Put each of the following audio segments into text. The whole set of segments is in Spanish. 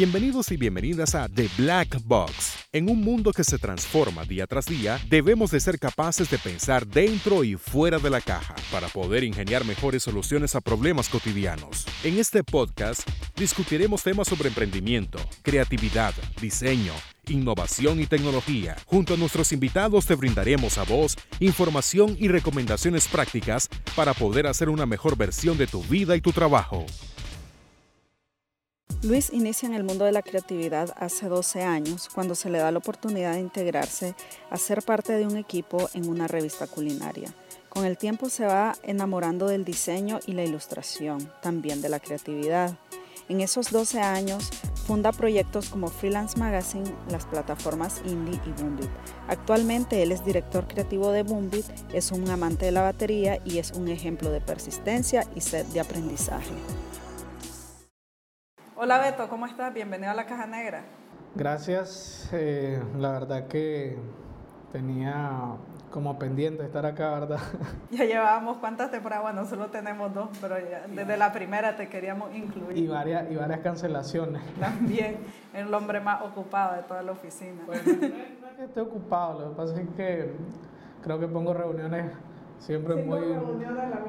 Bienvenidos y bienvenidas a The Black Box. En un mundo que se transforma día tras día, debemos de ser capaces de pensar dentro y fuera de la caja para poder ingeniar mejores soluciones a problemas cotidianos. En este podcast discutiremos temas sobre emprendimiento, creatividad, diseño, innovación y tecnología. Junto a nuestros invitados te brindaremos a vos información y recomendaciones prácticas para poder hacer una mejor versión de tu vida y tu trabajo. Luis inicia en el mundo de la creatividad hace 12 años cuando se le da la oportunidad de integrarse a ser parte de un equipo en una revista culinaria. Con el tiempo se va enamorando del diseño y la ilustración, también de la creatividad. En esos 12 años funda proyectos como Freelance Magazine, las plataformas Indie y Boombit. Actualmente él es director creativo de Boombit, es un amante de la batería y es un ejemplo de persistencia y sed de aprendizaje. Hola Beto, ¿cómo estás? Bienvenido a la Caja Negra. Gracias, eh, la verdad que tenía como pendiente estar acá, ¿verdad? Ya llevábamos cuántas temporadas, bueno, solo tenemos dos, pero desde la primera te queríamos incluir. Y varias, y varias cancelaciones. También, el hombre más ocupado de toda la oficina. Bueno, no es que esté ocupado, lo que pasa es que creo que pongo reuniones siempre muy,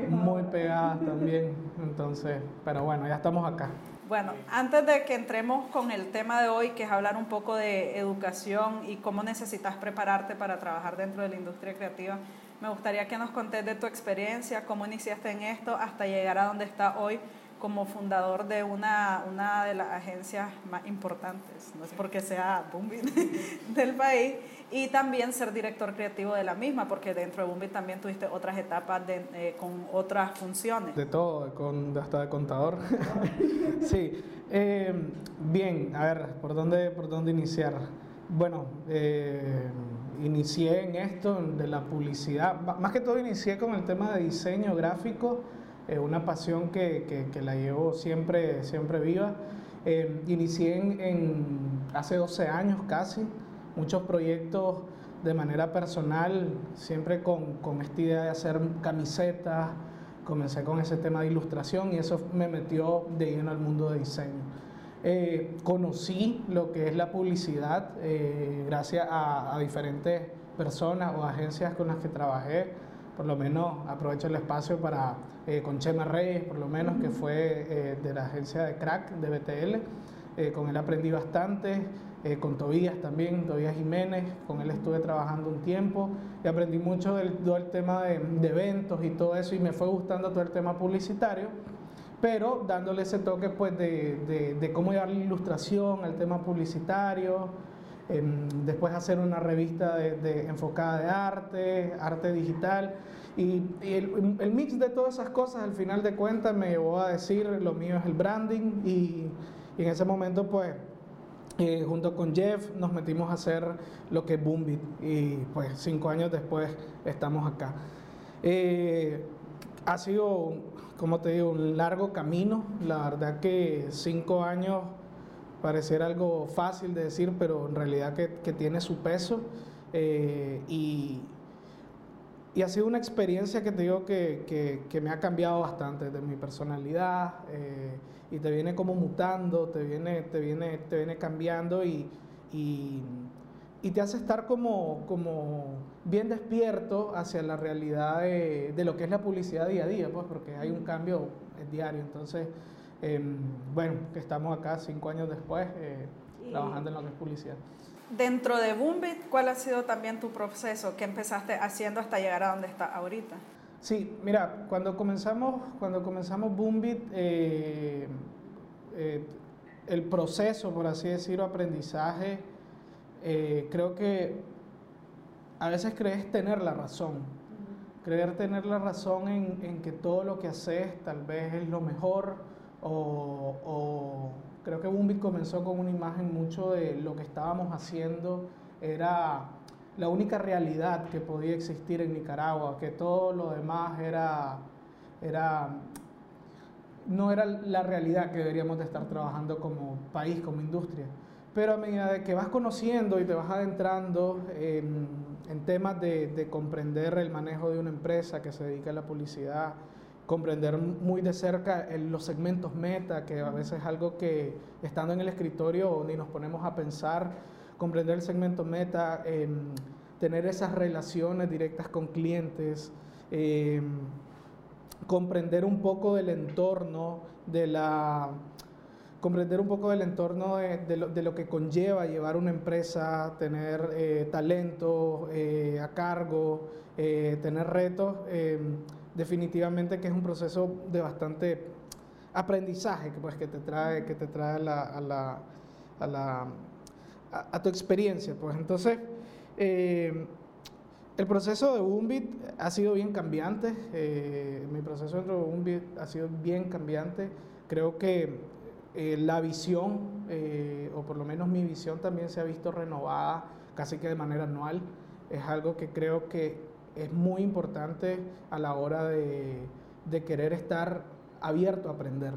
muy pegadas también, entonces, pero bueno, ya estamos acá. Bueno, antes de que entremos con el tema de hoy, que es hablar un poco de educación y cómo necesitas prepararte para trabajar dentro de la industria creativa, me gustaría que nos contés de tu experiencia, cómo iniciaste en esto hasta llegar a donde está hoy como fundador de una, una de las agencias más importantes, no es porque sea Boombi del país, y también ser director creativo de la misma, porque dentro de Boombi también tuviste otras etapas de, eh, con otras funciones. De todo, con, hasta de contador. sí, eh, bien, a ver, ¿por dónde, por dónde iniciar? Bueno, eh, inicié en esto de la publicidad, más que todo inicié con el tema de diseño gráfico, una pasión que, que, la llevo siempre, siempre viva. Eh, inicié en, hace 12 años casi, muchos proyectos de manera personal, siempre con, con esta idea de hacer camisetas, comencé con ese tema de ilustración y eso me metió de lleno al mundo de diseño. Eh, conocí lo que es la publicidad eh, gracias a, a, diferentes personas o agencias con las que trabajé por lo menos aprovecho el espacio para, eh, con Chema Reyes, por lo menos, que fue eh, de la agencia de Crack de BTL, eh, con él aprendí bastante, con Tobías también, Tobías Jiménez, con él estuve trabajando un tiempo y aprendí mucho del, tema de, eventos y todo eso y me fue gustando todo el tema publicitario pero dándole ese toque pues de, de, cómo llevar la ilustración al tema publicitario, después hacer una revista de, enfocada de arte, arte digital. Y, el, mix de todas esas cosas al final de cuentas me llevó a decir lo mío es el branding y, en ese momento pues eh, junto con Jeff nos metimos a hacer lo que es Boombit y pues cinco años después estamos acá. Eh, ha sido, como te digo, un largo camino, la verdad que cinco años parecer algo fácil de decir, pero en realidad que, tiene su peso. Eh, y, y, ha sido una experiencia que te digo que, me ha cambiado bastante de mi personalidad eh, y te viene como mutando, te viene, te viene, te viene cambiando y, y, te hace estar como, como bien despierto hacia la realidad de, de, lo que es la publicidad día a día, pues porque hay un cambio diario. Entonces, Em, bueno, que estamos acá cinco años después eh, trabajando en lo que es publicidad. Dentro de Boombit, ¿cuál ha sido también tu proceso? ¿Qué empezaste haciendo hasta llegar a donde está ahorita? Sí, mira, cuando comenzamos, cuando comenzamos Boombit, eh, eh, el proceso, por así decirlo, aprendizaje, creo que a veces crees tener la razón. Creer tener la razón en, en que todo lo que haces tal vez es lo mejor, o, creo que Bumbi comenzó con una imagen mucho de lo que estábamos haciendo era la única realidad que podía existir en Nicaragua, que todo lo demás era, era no era la realidad que deberíamos de estar trabajando como país, como industria. Pero a medida de que vas conociendo y te vas adentrando en, en temas de, de comprender el manejo de una empresa que se dedica a la publicidad, comprender muy de cerca los segmentos meta, que a veces es algo que estando en el escritorio ni nos ponemos a pensar, comprender el segmento meta, em, tener esas relaciones directas con clientes, em, comprender un poco del entorno, de la comprender un poco del entorno de, lo, que conlleva llevar una empresa, tener eh, talento eh, a cargo, eh, tener retos, em, definitivamente que es un proceso de bastante aprendizaje que, pues, que te trae, que te trae a, la, a, la, a, tu experiencia. Pues. Entonces, em, el proceso de Boombit ha sido bien cambiante, mi proceso dentro de Boombit ha sido bien cambiante, creo que eh, la visión, eh, o por lo menos mi visión también se ha visto renovada casi que de manera anual. Es algo que creo que es muy importante a la hora de, querer estar abierto a aprender.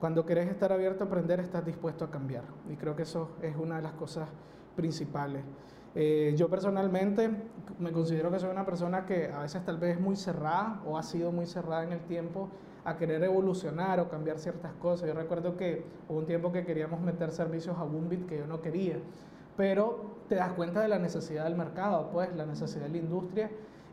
Cuando querés estar abierto a aprender, estás dispuesto a cambiar. Y creo que eso es una de las cosas principales. Eh, yo personalmente me considero que soy una persona que a veces tal vez es muy cerrada o ha sido muy cerrada en el tiempo a querer evolucionar o cambiar ciertas cosas. Yo recuerdo que hubo un tiempo que queríamos meter servicios a Boombit que yo no quería, pero te das cuenta de la necesidad del mercado, pues, la necesidad de la industria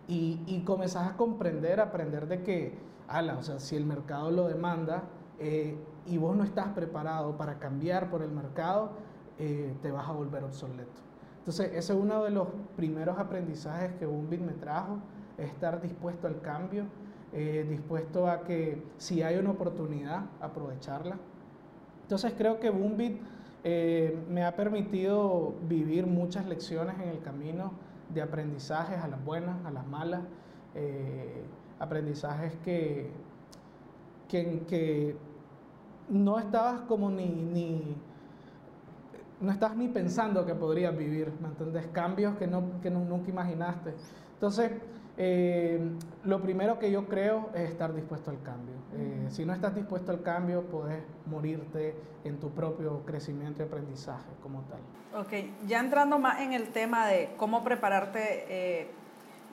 y, y comenzás a comprender, a aprender de que, ala, o sea, si el mercado lo demanda eh, y vos no estás preparado para cambiar por el mercado, eh, te vas a volver obsoleto. Entonces, ese es uno de los primeros aprendizajes que Boombit me trajo, estar dispuesto al cambio eh, dispuesto a que si hay una oportunidad, aprovecharla. Entonces creo que Boombit eh, me ha permitido vivir muchas lecciones en el camino de aprendizajes a las buenas, a las malas, eh, aprendizajes que, que, que, no estabas como ni, ni, no estabas ni pensando que podrías vivir, ¿me entiendes? Cambios que, no, que nunca imaginaste. Entonces, eh, lo primero que yo creo es estar dispuesto al cambio. Eh, si no estás dispuesto al cambio, puedes morirte en tu propio crecimiento y aprendizaje como tal. Ok, ya entrando más en el tema de cómo prepararte eh,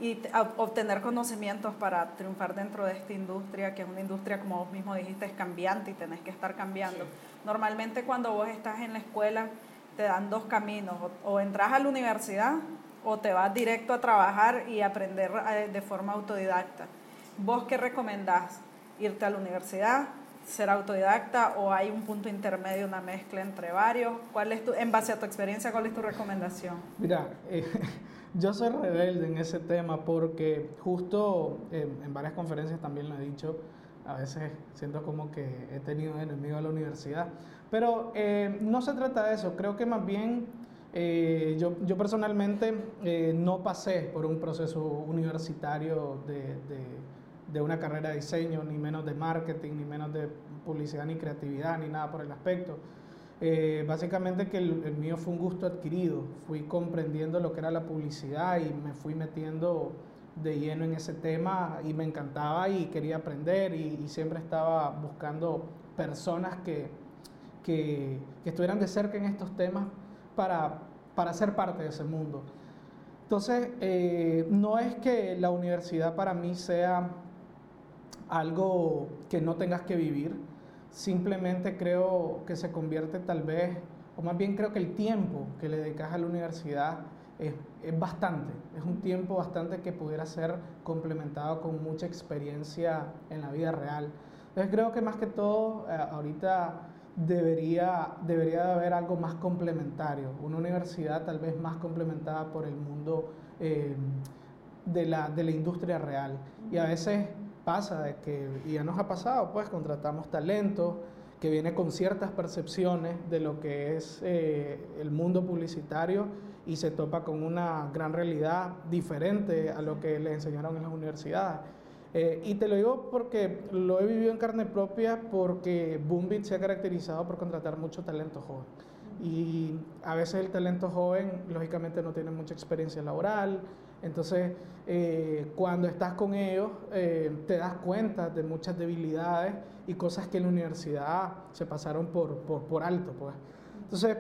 y obtener conocimientos para triunfar dentro de esta industria, que es una industria, como vos mismo dijiste, es cambiante y tenés que estar cambiando. Normalmente cuando vos estás en la escuela, te dan dos caminos, o, o entras a la universidad o te vas directo a trabajar y aprender eh, de forma autodidacta. ¿Vos qué recomendás? ¿Irte a la universidad? ¿Ser autodidacta? ¿O hay un punto intermedio, una mezcla entre varios? ¿Cuál es tu, en base a tu experiencia, cuál es tu recomendación? Mira, eh, yo soy rebelde en ese tema porque justo en varias conferencias también lo he dicho, a veces siento como que he tenido enemigos a la universidad, pero eh, no se trata de eso, creo que más bien eh, yo, yo, personalmente eh, no pasé por un proceso universitario de, de, una carrera de diseño, ni menos de marketing, ni menos de publicidad, ni creatividad, ni nada por el aspecto. Eh, básicamente que el, mío fue un gusto adquirido, fui comprendiendo lo que era la publicidad y me fui metiendo de lleno en ese tema y me encantaba y quería aprender y, y siempre estaba buscando personas que, que, que estuvieran de cerca en estos temas para, para ser parte de ese mundo. Entonces, eh, no es que la universidad para mí sea algo que no tengas que vivir, simplemente creo que se convierte tal vez, o más bien creo que el tiempo que le dedicas a la universidad es, es, bastante, es un tiempo bastante que pudiera ser complementado con mucha experiencia en la vida real. Entonces creo que más que todo, eh, ahorita debería, debería de haber algo más complementario, una universidad tal vez más complementada por el mundo eh, de, la, de la industria real. Y a veces pasa que, y ya nos ha pasado, pues contratamos talento que viene con ciertas percepciones de lo que es eh, el mundo publicitario y se topa con una gran realidad diferente a lo que le enseñaron en las universidades. Eh, y te lo digo porque lo he vivido en carne propia, porque Boombit se ha caracterizado por contratar mucho talento joven. Y a veces el talento joven, lógicamente, no tiene mucha experiencia laboral. Entonces, eh, cuando estás con ellos, eh, te das cuenta de muchas debilidades y cosas que en la universidad se pasaron por, por, por alto. Pues. Entonces,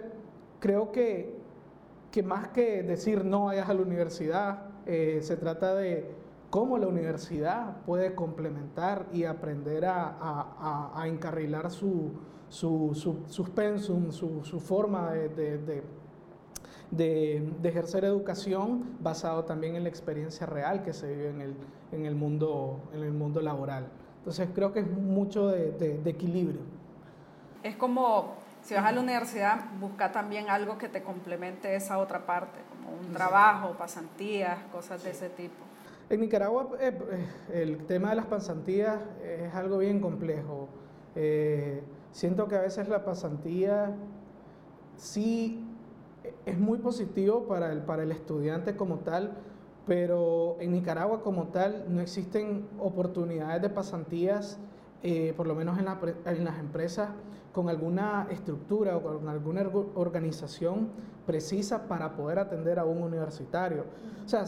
creo que, que más que decir no vayas a la universidad, se trata de cómo la universidad puede complementar y aprender a, encarrilar su, su, su, sus pensum, su, forma de, de, ejercer educación basado también en la experiencia real que se vive en el, en el, mundo, en el mundo laboral. Entonces creo que es mucho de, equilibrio. Es como, si vas a la universidad, busca también algo que te complemente esa otra parte, como un trabajo, pasantías, cosas de ese tipo. En Nicaragua eh, eh, el tema de las pasantías es algo bien complejo. Eh, siento que a veces la pasantía sí es muy positivo para el, para el estudiante como tal, pero en Nicaragua como tal no existen oportunidades de pasantías, por lo menos en, en, las empresas, con alguna estructura o con alguna organización precisa para poder atender a un universitario. O sea,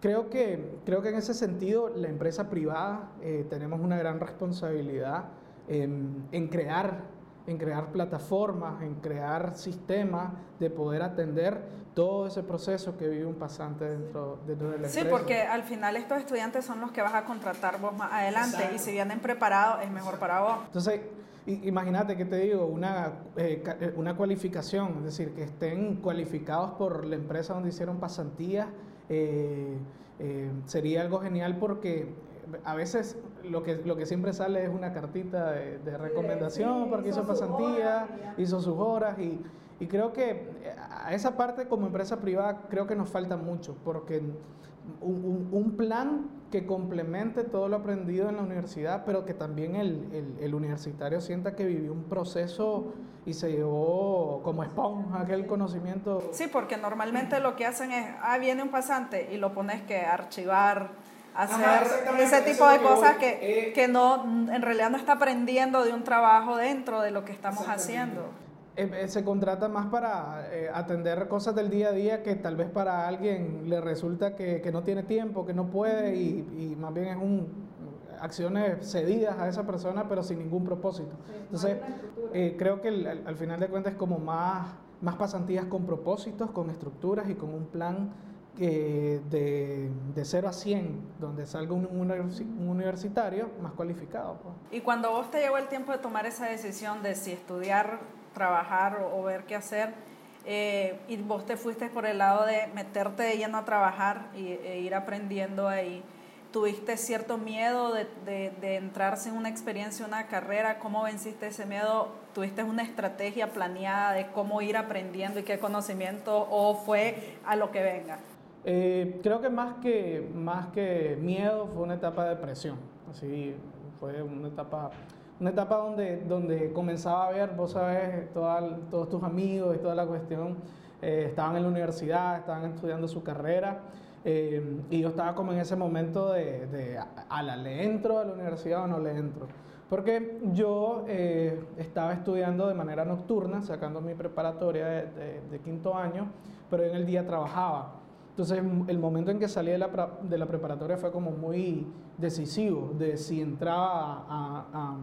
Creo que, creo que en ese sentido la empresa privada eh, tenemos una gran responsabilidad en, crear, en crear plataformas, en crear sistemas de poder atender todo ese proceso que vive un pasante dentro, dentro de la empresa. Sí, porque al final estos estudiantes son los que vas a contratar vos más adelante y si vienen preparados es mejor para vos. Entonces, imagínate que te digo, una, eh, eh, una cualificación, es decir, que estén cualificados por la empresa donde hicieron pasantías eh, eh, sería algo genial porque a veces lo que, lo que siempre sale es una cartita de, recomendación porque hizo, pasantía, hizo sus horas y, y, creo que a esa parte como empresa privada creo que nos falta mucho porque un, un, plan que complemente todo lo aprendido en la universidad, pero que también el, el, el, universitario sienta que vivió un proceso y se llevó como esponja aquel conocimiento. Sí, porque normalmente lo que hacen es, ah, viene un pasante y lo pones que archivar, hacer ese tipo de cosas que, eh, que no, en realidad no está aprendiendo de un trabajo dentro de lo que estamos haciendo. Eh, eh, se contrata más para eh, atender cosas del día a día que tal vez para alguien le resulta que, que no tiene tiempo, que no puede y, y, más bien es un acciones cedidas a esa persona pero sin ningún propósito. Entonces, creo que al, final de cuentas es como más, más pasantías con propósitos, con estructuras y con un plan de, de 0 a 100, donde salga un, un universitario más cualificado. Pues. Y cuando vos te llegó el tiempo de tomar esa decisión de si estudiar trabajar o, ver qué hacer. Eh, y vos te fuiste por el lado de meterte de lleno a trabajar y, e ir aprendiendo ahí. ¿Tuviste cierto miedo de, de, de, entrarse en una experiencia, una carrera? ¿Cómo venciste ese miedo? ¿Tuviste una estrategia planeada de cómo ir aprendiendo y qué conocimiento o fue a lo que venga? Eh, creo que más, que más que miedo fue una etapa de presión. Así fue una etapa una etapa donde, donde comenzaba a ver, vos sabes, todos tus amigos y toda la cuestión, eh, estaban en la universidad, estaban estudiando su carrera, eh, y yo estaba como en ese momento de, de a, la, ¿le entro a la universidad o no le entro? Porque yo eh, estaba estudiando de manera nocturna, sacando mi preparatoria de, de, quinto año, pero en el día trabajaba. Entonces el momento en que salí de la, de la preparatoria fue como muy decisivo de si entraba a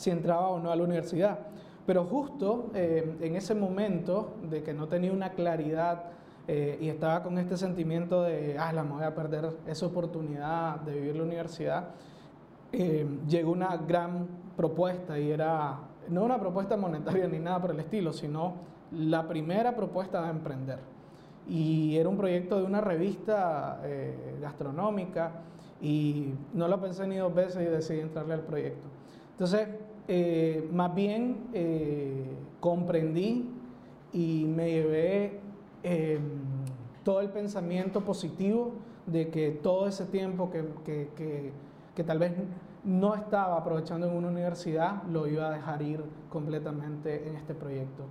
si entraba o no a la universidad. Pero justo eh, en ese momento de que no tenía una claridad eh, y estaba con este sentimiento de, ah, la me voy a perder esa oportunidad de vivir la universidad, eh, llegó una gran propuesta y era, no una propuesta monetaria ni nada por el estilo, sino la primera propuesta de emprender. Y era un proyecto de una revista gastronómica y no lo pensé ni dos veces y decidí entrarle al proyecto. Entonces, eh, más bien eh, comprendí y me llevé em, todo el pensamiento positivo de que todo ese tiempo que, tal vez no estaba aprovechando en una universidad lo iba a dejar ir completamente en este proyecto.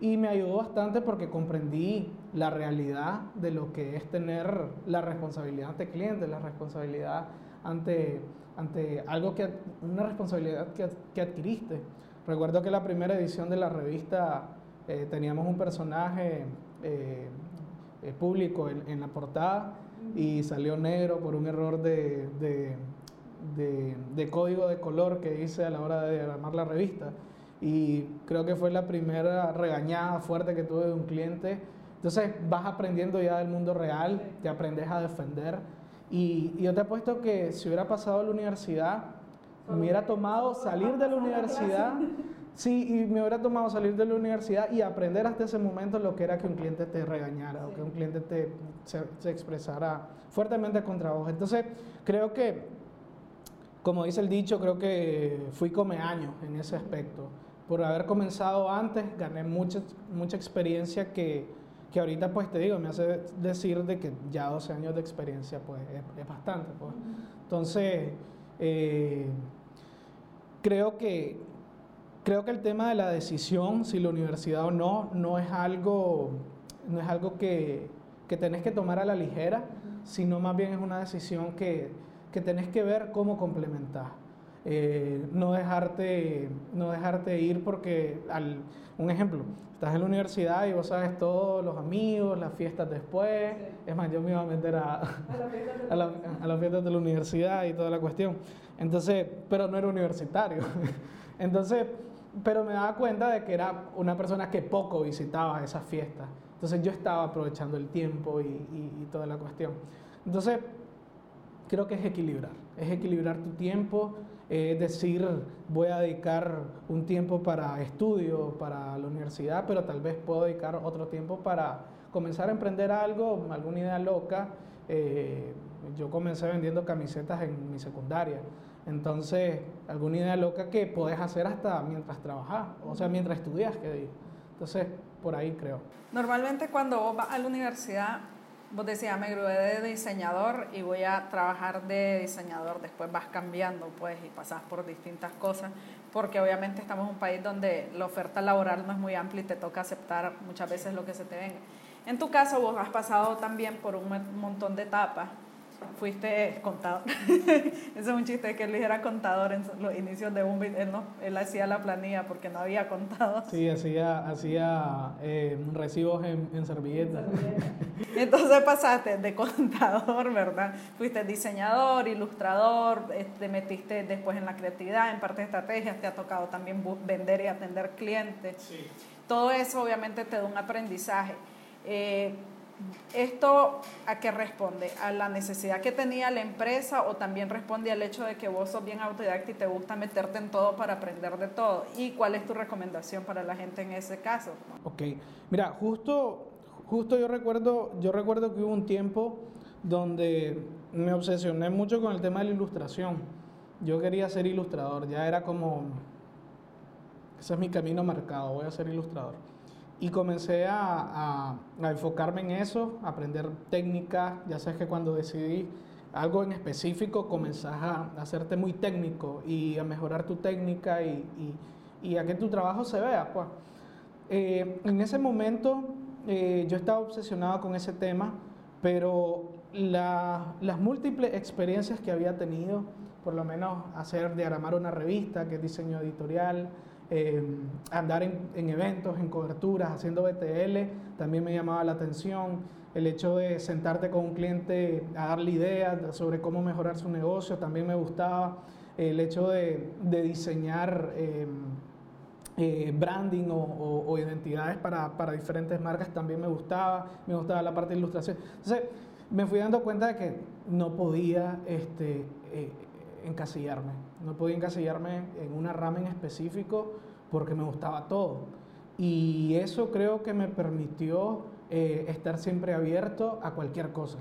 Y me ayudó bastante porque comprendí la realidad de lo que es tener la responsabilidad ante clientes, la responsabilidad ante ante algo que, una responsabilidad que, que adquiriste. Recuerdo que la primera edición de la revista eh, teníamos un personaje eh, eh, público en, en, la portada y salió negro por un error de, de, de, de, código de color que hice a la hora de armar la revista. Y creo que fue la primera regañada fuerte que tuve de un cliente. Entonces vas aprendiendo ya del mundo real, te aprendes a defender Y, y yo te apuesto que si hubiera pasado a la universidad, me hubiera tomado salir de la universidad. Sí, y me hubiera tomado salir de la universidad y aprender hasta ese momento lo que era que un cliente te regañara o que un cliente te, se, se, expresara fuertemente contra vos. Entonces, creo que, como dice el dicho, creo que fui come años en ese aspecto. Por haber comenzado antes, gané mucha, mucha experiencia que, que ahorita, pues te digo, me hace decir de que ya 12 años de experiencia, pues es, es bastante. Pues. Entonces, eh, creo que creo que el tema de la decisión, si la universidad o no, no es algo, no es algo que, que tenés que tomar a la ligera, sino más bien es una decisión que, que tenés que ver cómo complementar. Eh, no, dejarte, no dejarte ir porque, al, un ejemplo, estás en la universidad y vos sabes todos los amigos, las fiestas después. Sí. Es más, yo me iba a meter a, a, la a, la, a las fiestas de la universidad y toda la cuestión. Entonces, pero no era universitario. Entonces, pero me daba cuenta de que era una persona que poco visitaba esas fiestas. Entonces yo estaba aprovechando el tiempo y, y, y, toda la cuestión. Entonces, creo que es equilibrar, es equilibrar tu tiempo, eh, decir, voy a dedicar un tiempo para estudio, para la universidad, pero tal vez puedo dedicar otro tiempo para comenzar a emprender algo, alguna idea loca. Eh, yo comencé vendiendo camisetas en mi secundaria. Entonces, alguna idea loca que puedes hacer hasta mientras trabajas, o sea, mientras estudias, que digo. Entonces, por ahí creo. Normalmente cuando vos vas a la universidad, vos decías, me gradué de diseñador y voy a trabajar de diseñador, después vas cambiando, pues, y pasas por distintas cosas, porque obviamente estamos en un país donde la oferta laboral no es muy amplia y te toca aceptar muchas veces lo que se te venga. En tu caso, vos has pasado también por un montón de etapas fuiste contador. Ese es un chiste que él era contador en los inicios de un él, no, él hacía la planilla porque no había contado. Sí, hacía, hacía eh, recibos en, en servilletas. Entonces pasaste de contador, ¿verdad? Fuiste diseñador, ilustrador, te metiste después en la creatividad, en parte de estrategias, te ha tocado también vender y atender clientes. Sí. Todo eso obviamente te da un aprendizaje. Eh, ¿Esto a qué responde? ¿A la necesidad que tenía la empresa o también responde al hecho de que vos sos bien autodidacta y te gusta meterte en todo para aprender de todo? ¿Y cuál es tu recomendación para la gente en ese caso? Ok, mira, justo, justo yo, recuerdo, yo recuerdo que hubo un tiempo donde me obsesioné mucho con el tema de la ilustración. Yo quería ser ilustrador, ya era como, ese es mi camino marcado, voy a ser ilustrador. Y comencé a, a, a, enfocarme en eso, a aprender técnicas. Ya sabes que cuando decidí algo en específico, comenzás a, hacerte muy técnico y a mejorar tu técnica y, y, y a que tu trabajo se vea. Pues. Eh, en ese momento eh, yo estaba obsesionado con ese tema, pero la, las múltiples experiencias que había tenido, por lo menos hacer, diagramar una revista, que es diseño editorial, eh, andar en, en, eventos, en coberturas, haciendo BTL, también me llamaba la atención. El hecho de sentarte con un cliente a darle ideas sobre cómo mejorar su negocio también me gustaba. El hecho de, diseñar eh, eh, branding o, identidades para, para diferentes marcas también me gustaba. Me gustaba la parte de ilustración. Entonces, me fui dando cuenta de que no podía este, eh, encasillarme. No podía encasillarme en una rama en específico porque me gustaba todo. Y eso creo que me permitió eh, estar siempre abierto a cualquier cosa.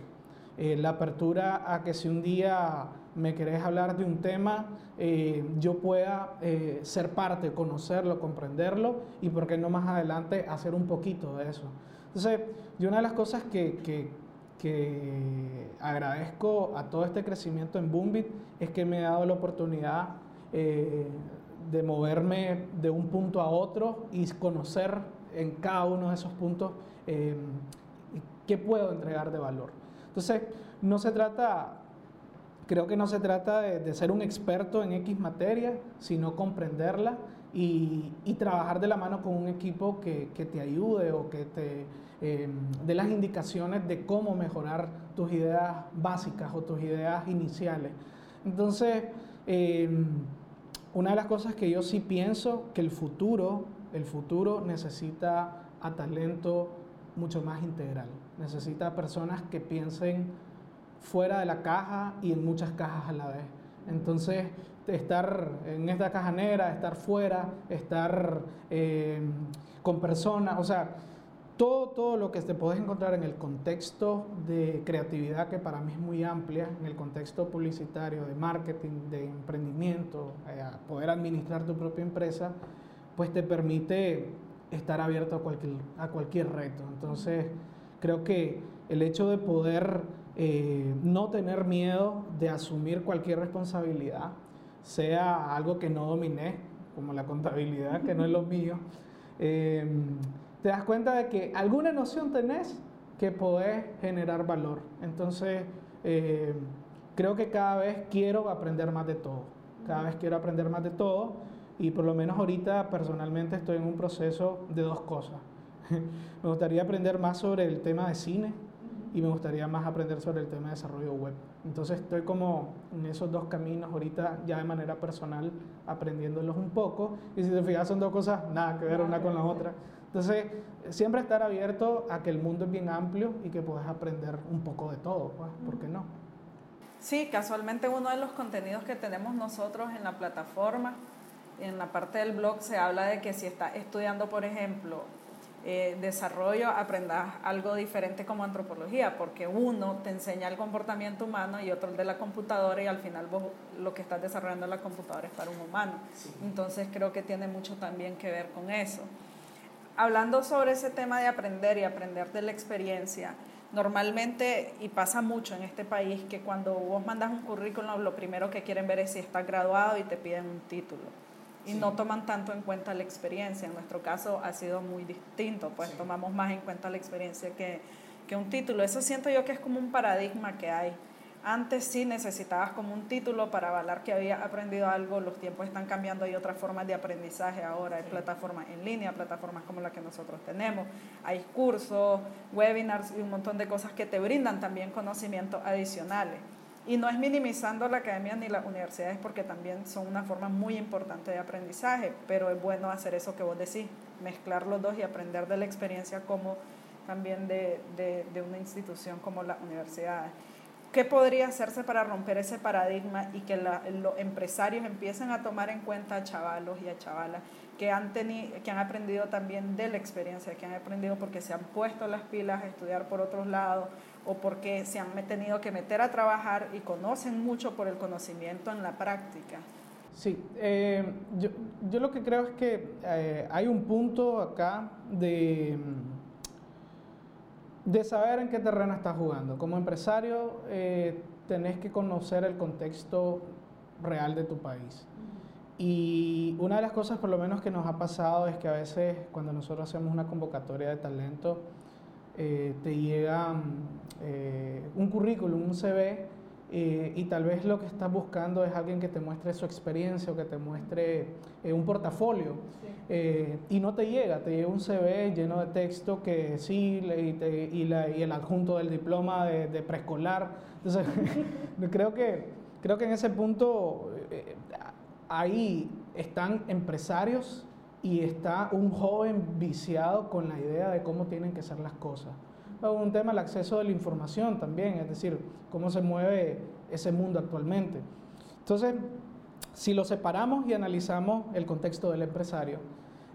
Eh, la apertura a que si un día me querés hablar de un tema, eh, yo pueda ser parte, conocerlo, comprenderlo y, por qué no más adelante, hacer un poquito de eso. Entonces, yo una de las cosas que, que agradezco a todo este crecimiento en Boombit es que me ha dado la oportunidad eh, de moverme de un punto a otro y conocer en cada uno de esos puntos eh, qué puedo entregar de valor. Entonces, no se trata, creo que no se trata de, ser un experto en X materia, sino comprenderla y, y, trabajar de la mano con un equipo que, que te ayude o que te eh, dé las indicaciones de cómo mejorar tus ideas básicas o tus ideas iniciales. Entonces, eh, una de las cosas que yo sí pienso que el futuro, el futuro necesita a talento mucho más integral. Necesita personas que piensen fuera de la caja y en muchas cajas a la vez. Entonces, estar en esta caja negra, estar fuera, estar eh, con personas, o sea, todo, todo lo que te puedes encontrar en el contexto de creatividad, que para mí es muy amplia, en el contexto publicitario, de marketing, de emprendimiento, eh, poder administrar tu propia empresa, pues te permite estar abierto a cualquier, a cualquier reto. Entonces, creo que el hecho de poder eh, no tener miedo de asumir cualquier responsabilidad, sea algo que no dominé, como la contabilidad, que no es lo mío, eh, te das cuenta de que alguna noción tenés que podés generar valor. Entonces, eh, creo que cada vez quiero aprender más de todo. Cada vez quiero aprender más de todo y por lo menos ahorita personalmente estoy en un proceso de dos cosas. me gustaría aprender más sobre el tema de cine y me gustaría más aprender sobre el tema de desarrollo web. Entonces estoy como en esos dos caminos ahorita ya de manera personal aprendiéndolos un poco y si te fijas son dos cosas nada que ver una con la otra. Entonces, siempre estar abierto a que el mundo es bien amplio y que puedes aprender un poco de todo, pues, ¿por qué no? Sí, casualmente uno de los contenidos que tenemos nosotros en la plataforma, en la parte del blog, se habla de que si estás estudiando, por ejemplo, eh, desarrollo, aprendas algo diferente como antropología, porque uno te enseña el comportamiento humano y otro el de la computadora y al final vos lo que estás desarrollando en la computadora es para un humano. Entonces creo que tiene mucho también que ver con eso hablando sobre ese tema de aprender y aprender de la experiencia, normalmente, y pasa mucho en este país, que cuando vos mandas un currículum, lo primero que quieren ver es si estás graduado y te piden un título. Y no toman tanto en cuenta la experiencia. En nuestro caso ha sido muy distinto, pues tomamos más en cuenta la experiencia que, que un título. Eso siento yo que es como un paradigma que hay antes sí necesitabas como un título para avalar que había aprendido algo, los tiempos están cambiando, hay otras formas de aprendizaje ahora, hay plataformas en línea, plataformas como la que nosotros tenemos, hay cursos, webinars y un montón de cosas que te brindan también conocimientos adicionales. Y no es minimizando la academia ni las universidades porque también son una forma muy importante de aprendizaje, pero es bueno hacer eso que vos decís, mezclar los dos y aprender de la experiencia como también de, de, de una institución como las universidades. ¿Qué podría hacerse para romper ese paradigma y que los empresarios empiecen a tomar en cuenta a chavalos y a chavalas que han, que han aprendido también de la experiencia, que han aprendido porque se han puesto las pilas a estudiar por otros lados o porque se han tenido que meter a trabajar y conocen mucho por el conocimiento en la práctica? Sí, eh, yo, yo, lo que creo es que eh, hay un punto acá de de saber en qué terreno estás jugando. Como empresario, eh, tenés que conocer el contexto real de tu país. Y una de las cosas, por lo menos, que nos ha pasado es que a veces cuando nosotros hacemos una convocatoria de talento, eh, te llega eh, un currículum, un CV, eh, y tal vez lo que estás buscando es alguien que te muestre su experiencia o que te muestre eh, un portafolio. Eh, y no te llega, te llega un CV lleno de texto que sí, y, y, el adjunto del diploma de, de preescolar. Entonces, creo, que, creo que en ese punto ahí están empresarios y está un joven viciado con la idea de cómo tienen que ser las cosas un tema el acceso de la información también, es decir, cómo se mueve ese mundo actualmente. Entonces, si lo separamos y analizamos el contexto del empresario,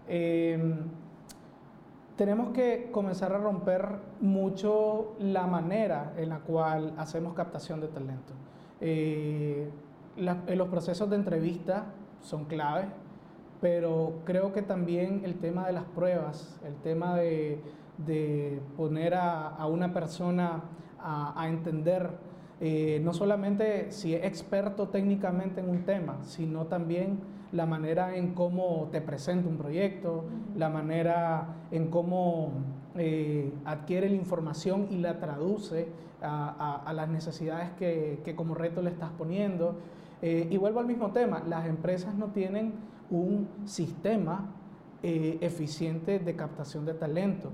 em, tenemos que comenzar a romper mucho la manera en la cual hacemos captación de talento. Eh, los procesos de entrevista son claves, pero creo que también el tema de las pruebas, el tema de de poner a, una persona a, entender eh, no solamente si es experto técnicamente en un tema, sino también la manera en cómo te presenta un proyecto, la manera en cómo eh, adquiere la información y la traduce a, las necesidades que, como reto le estás poniendo. Eh, y vuelvo al mismo tema, las empresas no tienen un sistema eficiente de captación de talento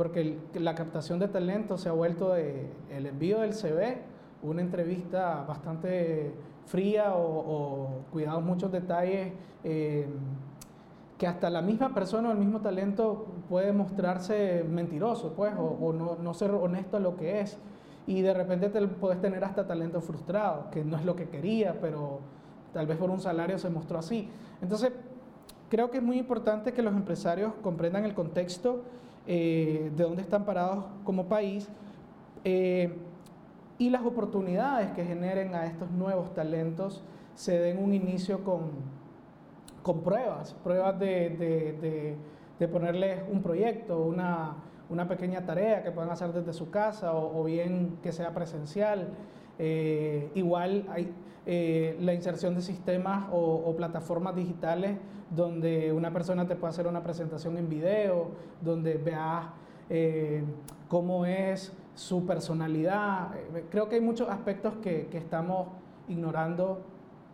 porque la captación de talento se ha vuelto de, el envío del CV, una entrevista bastante fría o, cuidados muchos detalles, eh, que hasta la misma persona o el mismo talento puede mostrarse mentiroso, pues, o, no, no, ser honesto a lo que es. y de repente te puedes tener hasta talento frustrado, que no es lo que quería, pero tal vez por un salario se mostró así. Entonces, creo que es muy importante que los empresarios comprendan el contexto eh, de dónde están parados como país eh, y las oportunidades que generen a estos nuevos talentos se den un inicio con, con pruebas, pruebas de, de, ponerles un proyecto, una, una, pequeña tarea que puedan hacer desde su casa o, bien que sea presencial. Eh, igual hay eh, la inserción de sistemas o, plataformas digitales donde una persona te puede hacer una presentación en video, donde veas eh, cómo es su personalidad. Creo que hay muchos aspectos que, estamos ignorando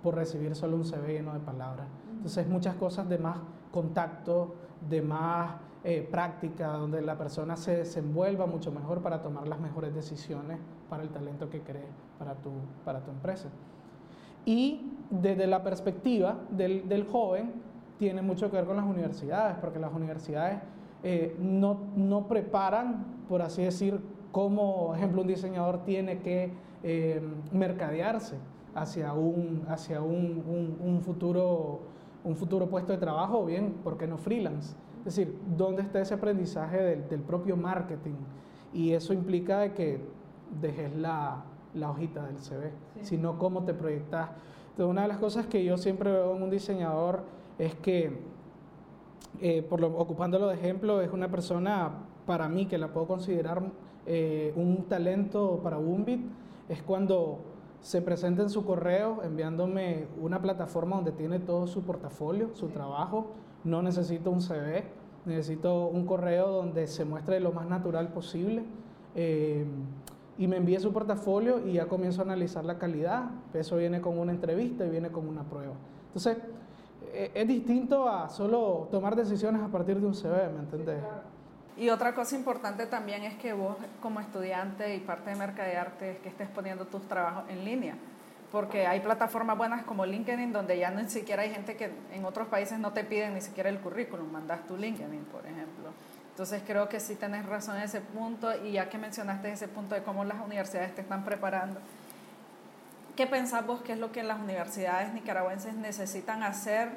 por recibir solo un CV lleno de palabras. Entonces muchas cosas de más contacto, de más eh, práctica, donde la persona se desenvuelva mucho mejor para tomar las mejores decisiones para el talento que cree para tu, para tu empresa. Y desde la perspectiva del, del joven, tiene mucho que ver con las universidades, porque las universidades eh, no, no, preparan, por así decir, cómo, ejemplo, un diseñador tiene que eh, mercadearse hacia un, hacia un, un, futuro, un futuro puesto de trabajo o bien, ¿por qué no freelance? Es decir, ¿dónde está ese aprendizaje del, del propio marketing? Y eso implica de que dejes la, la hojita del CV, sino cómo te proyectas. Entonces, una de las cosas que yo siempre veo en un diseñador es que, eh, por lo, ocupándolo de ejemplo, es una persona para mí que la puedo considerar eh, un talento para Umbit, es cuando se presenta en su correo enviándome una plataforma donde tiene todo su portafolio, su trabajo. No necesito un CV, necesito un correo donde se muestre lo más natural posible. Eh, y me envíe su portafolio y ya comienzo a analizar la calidad. Eso viene con una entrevista y viene con una prueba. Entonces, e, es distinto a solo tomar decisiones a partir de un CV, ¿me entendés? Y otra cosa importante también es que vos como estudiante y parte de Mercadearte es que estés poniendo tus trabajos en línea. Porque hay plataformas buenas como LinkedIn donde ya ni siquiera hay gente que en otros países no te piden ni siquiera el currículum, mandas tu LinkedIn, por ejemplo. Entonces creo que sí tenés razón en ese punto y ya que mencionaste ese punto de cómo las universidades te están preparando, ¿qué pensás vos que es lo que las universidades nicaragüenses necesitan hacer?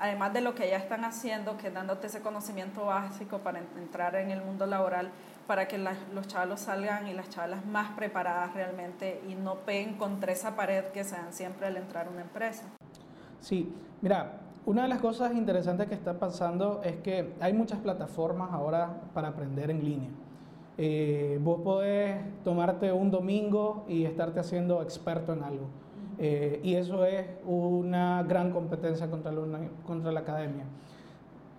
además de lo que ya están haciendo, que dándote ese conocimiento básico para entrar en el mundo laboral, para que los chavalos salgan y las chavalas más preparadas realmente y no peguen contra esa pared que se dan siempre al entrar a una empresa. Sí, mira, una de las cosas interesantes que está pasando es que hay muchas plataformas ahora para aprender en línea. Eh, vos podés tomarte un domingo y estarte haciendo experto en algo. Eh, y eso es una gran competencia contra la, contra la academia.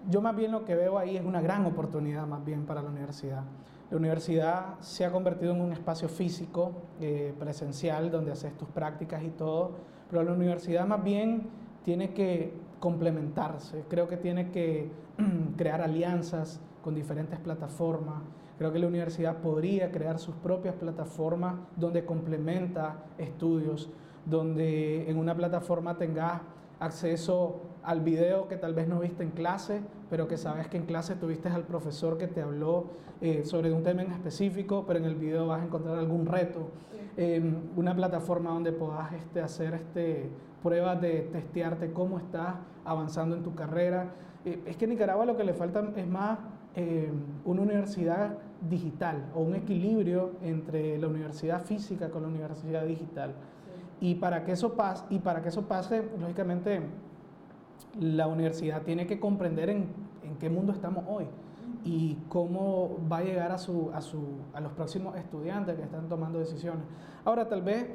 Yo más bien lo que veo ahí es una gran oportunidad más bien para la universidad. La universidad se ha convertido en un espacio físico, eh, presencial, donde haces tus prácticas y todo, pero la universidad más bien tiene que complementarse, creo que tiene que crear alianzas con diferentes plataformas, creo que la universidad podría crear sus propias plataformas donde complementa estudios, donde en una plataforma tengas acceso al video que tal vez no viste en clase, pero que sabes que en clase tuviste al profesor que te habló eh, sobre un tema en específico, pero en el video vas a encontrar algún reto. Em, una plataforma donde puedas este, hacer este, pruebas de testearte cómo estás avanzando en tu carrera. Eh, es que en Nicaragua lo que le falta es más em, una universidad digital o un equilibrio entre la universidad física con la universidad digital. Y para que eso pase, y para que eso pase, lógicamente, la universidad tiene que comprender en, en, qué mundo estamos hoy y cómo va a llegar a, su, a, su, a los próximos estudiantes que están tomando decisiones. Ahora, tal vez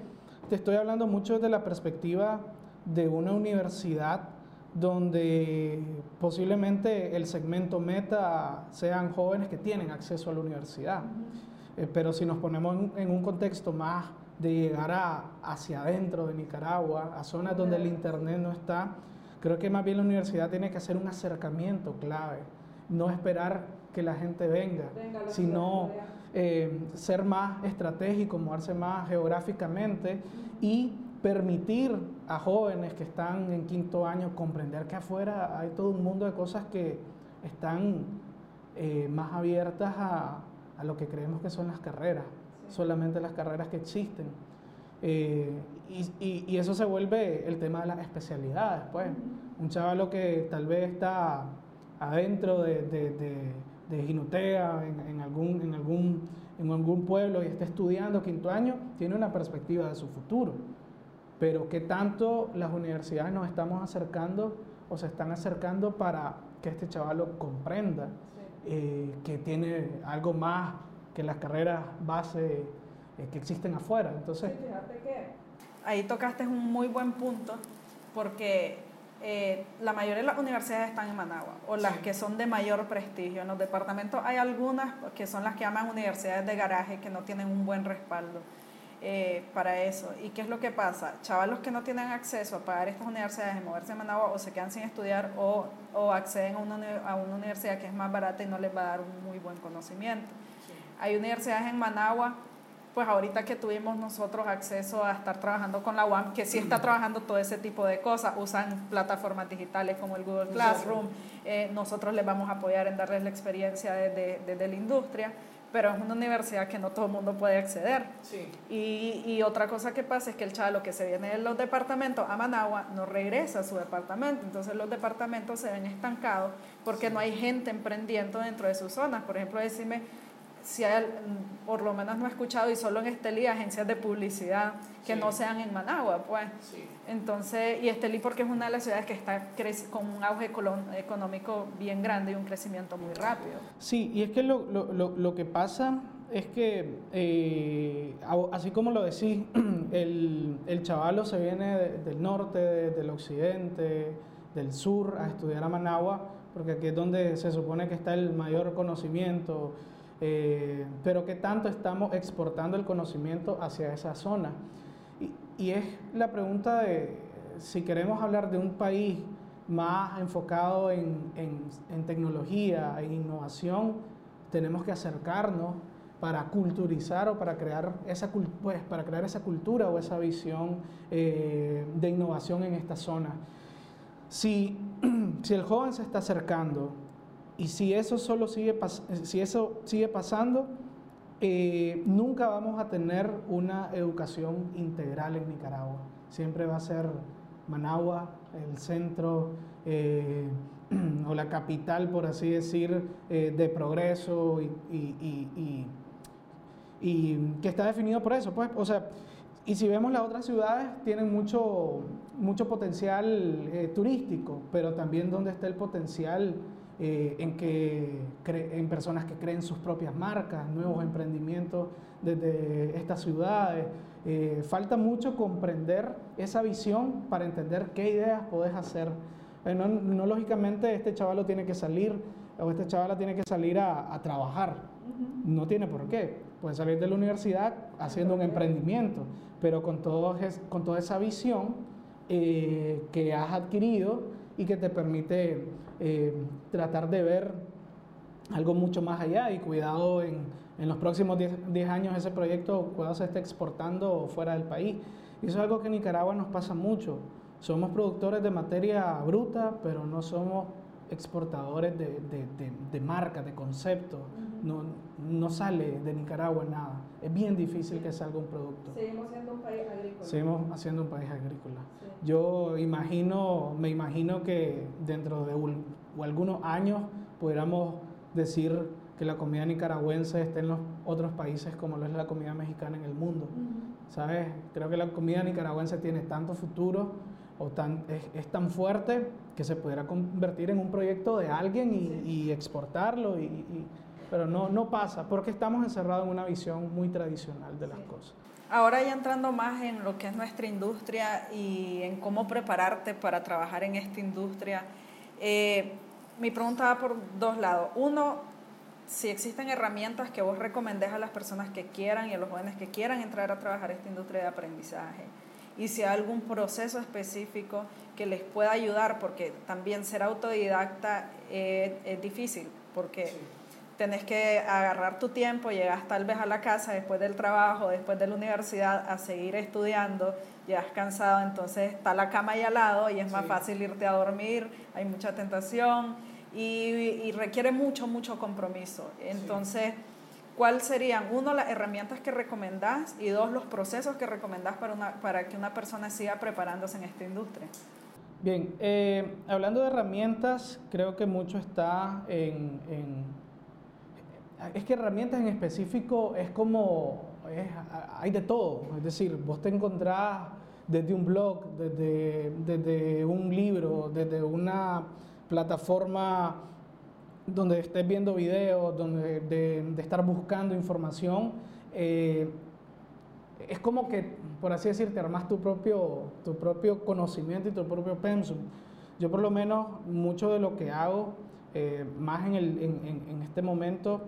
te estoy hablando mucho desde la perspectiva de una universidad donde posiblemente el segmento meta sean jóvenes que tienen acceso a la universidad. Eh, pero si nos ponemos en un contexto más de llegar a, hacia adentro de Nicaragua, a zonas donde el Internet no está, creo que más bien la universidad tiene que hacer un acercamiento clave, no esperar que la gente venga, sino eh, ser más estratégico, moverse más geográficamente y permitir a jóvenes que están en quinto año comprender que afuera hay todo un mundo de cosas que están eh, más abiertas a, a lo que creemos que son las carreras. solamente las carreras que existen. Eh, y, y, eso se vuelve el tema de las especialidades, pues. Un chavalo que tal vez está adentro de, de, de, Ginutea, en, algún, en, algún, en algún pueblo y está estudiando quinto año, tiene una perspectiva de su futuro. Pero ¿qué tanto las universidades nos estamos acercando o se están acercando para que este chavalo comprenda eh, que tiene algo más que las carreras base eh, que existen afuera? Entonces, fíjate que ahí tocaste un muy buen punto porque eh, la mayoría de las universidades están en Managua, o las que son de mayor prestigio. En los departamentos hay algunas que son las que llaman universidades de garaje, que no tienen un buen respaldo eh, para eso. ¿Y qué es lo que pasa? Chavalos que no tienen acceso a pagar estas universidades, en moverse a Managua, o se quedan sin estudiar, o, o acceden a una, a una universidad que es más barata y no les va a dar un muy buen conocimiento. Hay universidades en Managua pues ahorita que tuvimos nosotros acceso a estar trabajando con la UAM, que sí está trabajando todo ese tipo de cosas, usan plataformas digitales como el Google Classroom, eh, nosotros les vamos a apoyar en darles la experiencia desde, desde, la industria, pero es una universidad que no todo el mundo puede acceder. Sí. Y, y, otra cosa que pasa es que el chavo que se viene de los departamentos a Managua no regresa a su departamento, entonces los departamentos se ven estancados porque no hay gente emprendiendo dentro de sus zonas. Por ejemplo, decime si hay, por lo menos no he escuchado, y solo en Estelí, agencias de publicidad que no sean en Managua, pues. Entonces, y Estelí porque es una de las ciudades que está con un auge económico bien grande y un crecimiento muy rápido. Sí, y es que lo, lo, lo, que pasa es que, eh, así como lo decís, el, el chavalo se viene del norte, del occidente, del sur a estudiar a Managua, porque aquí es donde se supone que está el mayor conocimiento, eh, pero qué tanto estamos exportando el conocimiento hacia esa zona. Y, es la pregunta de si queremos hablar de un país más enfocado en, en, tecnología, en innovación, tenemos que acercarnos para culturizar o para crear esa, pues, para crear esa cultura o esa visión eh, de innovación en esta zona. Si, si el joven se está acercando y si eso solo sigue, si eso sigue pasando, eh, nunca vamos a tener una educación integral en Nicaragua. Siempre va a ser Managua, el centro eh, o la capital, por así decir, eh, de progreso y, que está definido por eso. Pues, o sea, y si vemos las otras ciudades, tienen mucho, mucho potencial turístico, pero también donde está el potencial eh, en, que en personas que creen sus propias marcas, nuevos emprendimientos desde estas ciudades. Eh, falta mucho comprender esa visión para entender qué ideas podés hacer. Eh, no, lógicamente este chaval tiene que salir o este chaval tiene que salir a, trabajar. No tiene por qué. Puede salir de la universidad haciendo un emprendimiento, pero con, todo, con toda esa visión que has adquirido y que te permite eh, tratar de ver algo mucho más allá y cuidado en, en los próximos 10 años ese proyecto cuidado se esté exportando fuera del país. Y eso es algo que en Nicaragua nos pasa mucho. Somos productores de materia bruta, pero no somos exportadores de, de, de, marcas, de conceptos. No, no sale de Nicaragua nada. Es bien difícil que salga un producto. Seguimos siendo un país agrícola. Seguimos siendo un país agrícola. Yo imagino, me imagino que dentro de algunos años pudiéramos decir que la comida nicaragüense esté en los otros países como lo es la comida mexicana en el mundo. ¿Sabes? Creo que la comida nicaragüense tiene tanto futuro o tan, es, tan fuerte que se pudiera convertir en un proyecto de alguien y, exportarlo, y, pero no, no pasa porque estamos encerrados en una visión muy tradicional de las cosas. Ahora ya entrando más en lo que es nuestra industria y en cómo prepararte para trabajar en esta industria, eh, mi pregunta va por dos lados. Uno, si existen herramientas que vos recomendés a las personas que quieran y a los jóvenes que quieran entrar a trabajar en esta industria de aprendizaje y si hay algún proceso específico que les pueda ayudar, porque también ser autodidacta es, difícil, porque tenés que agarrar tu tiempo, llegas tal vez a la casa después del trabajo, después de la universidad, a seguir estudiando, llegas cansado, entonces está la cama ahí al lado y es más fácil irte a dormir, hay mucha tentación y, requiere mucho, mucho compromiso. Entonces ¿cuáles serían, uno, las herramientas que recomendás y dos, los procesos que recomendás para, una, para que una persona siga preparándose en esta industria? Bien, eh, hablando de herramientas, creo que mucho está en, Es que herramientas en específico es como... hay de todo, es decir, vos te encontrás desde un blog, desde, desde un libro, desde una plataforma donde estés viendo videos, donde de, estar buscando información, eh, es como que, por así decir, te armas tu propio, tu propio conocimiento y tu propio pensum. Yo por lo menos mucho de lo que hago, eh, más en, el, en, en, este momento,